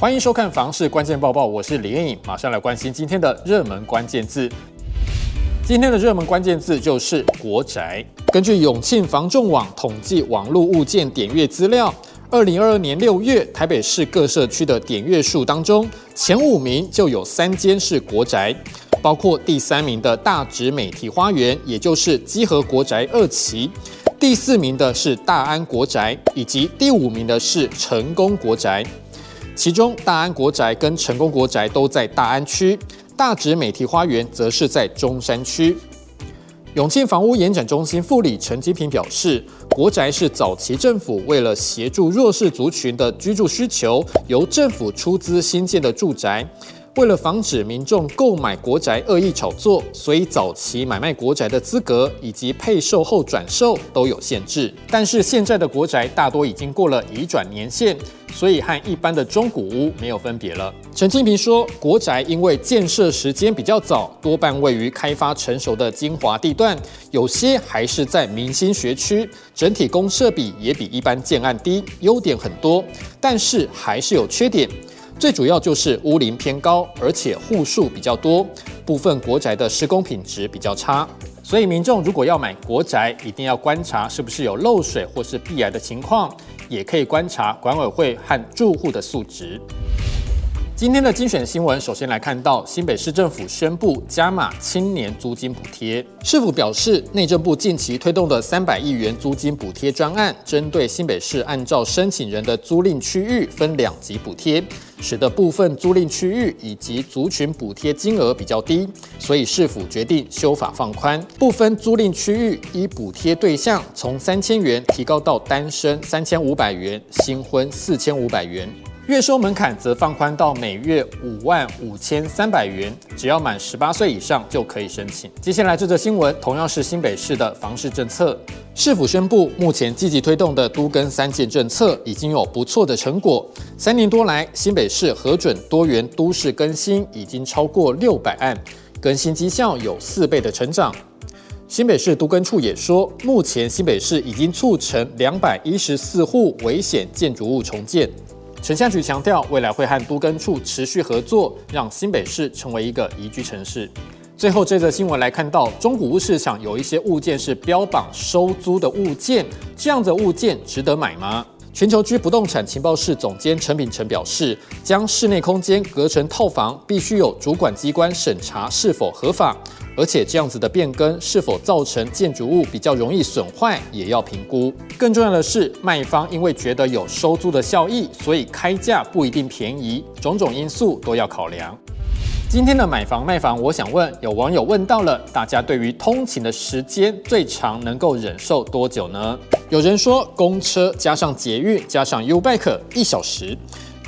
欢迎收看《房市关键报报》，我是李彦颖，马上来关心今天的热门关键字。今天的热门关键字就是国宅。根据永庆房仲网统计网络物件点阅资料，二零二二年六月台北市各社区的点阅数当中，前五名就有三间是国宅，包括第三名的大直美堤花园，也就是基和国宅二期。第四名的是大安国宅，以及第五名的是成功国宅。其中，大安国宅跟成功国宅都在大安区，大直美堤花园则是在中山区。永庆房屋延展中心副理陈金平表示，国宅是早期政府为了协助弱势族群的居住需求，由政府出资新建的住宅。为了防止民众购买国宅恶意炒作，所以早期买卖国宅的资格以及配售后转售都有限制。但是现在的国宅大多已经过了移转年限，所以和一般的中古屋没有分别了。陈清平说，国宅因为建设时间比较早，多半位于开发成熟的精华地段，有些还是在明星学区，整体公设比也比一般建案低，优点很多，但是还是有缺点。最主要就是屋龄偏高，而且户数比较多，部分国宅的施工品质比较差，所以民众如果要买国宅，一定要观察是不是有漏水或是避癌的情况，也可以观察管委会和住户的素质。今天的精选新闻，首先来看到新北市政府宣布加码青年租金补贴。市府表示，内政部近期推动的三百亿元租金补贴专案，针对新北市按照申请人的租赁区域分两级补贴，使得部分租赁区域以及族群补贴金额比较低，所以市府决定修法放宽，部分租赁区域依补贴对象从三千元提高到单身三千五百元，新婚四千五百元。月收门槛则放宽到每月五万五千三百元，只要满十八岁以上就可以申请。接下来这则新闻同样是新北市的房市政策，市府宣布，目前积极推动的都更三建政策已经有不错的成果。三年多来，新北市核准多元都市更新已经超过六百案，更新绩效有四倍的成长。新北市都更处也说，目前新北市已经促成两百一十四户危险建筑物重建。城乡局强调，未来会和都更处持续合作，让新北市成为一个宜居城市。最后这则新闻来看到，中古屋市场有一些物件是标榜收租的物件，这样的物件值得买吗？全球居不动产情报室总监陈秉成表示，将室内空间隔成套房，必须有主管机关审查是否合法。而且这样子的变更是否造成建筑物比较容易损坏，也要评估。更重要的是，卖方因为觉得有收租的效益，所以开价不一定便宜，种种因素都要考量。今天的买房卖房，我想问，有网友问到了，大家对于通勤的时间最长能够忍受多久呢？有人说公车加上捷运加上 U-Bike 一小时，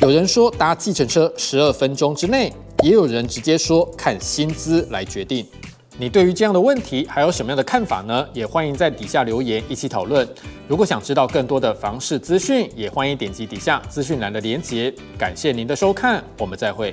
有人说搭计程车十二分钟之内，也有人直接说看薪资来决定。你对于这样的问题还有什么样的看法呢？也欢迎在底下留言一起讨论。如果想知道更多的房市资讯，也欢迎点击底下资讯栏的连结。感谢您的收看，我们再会。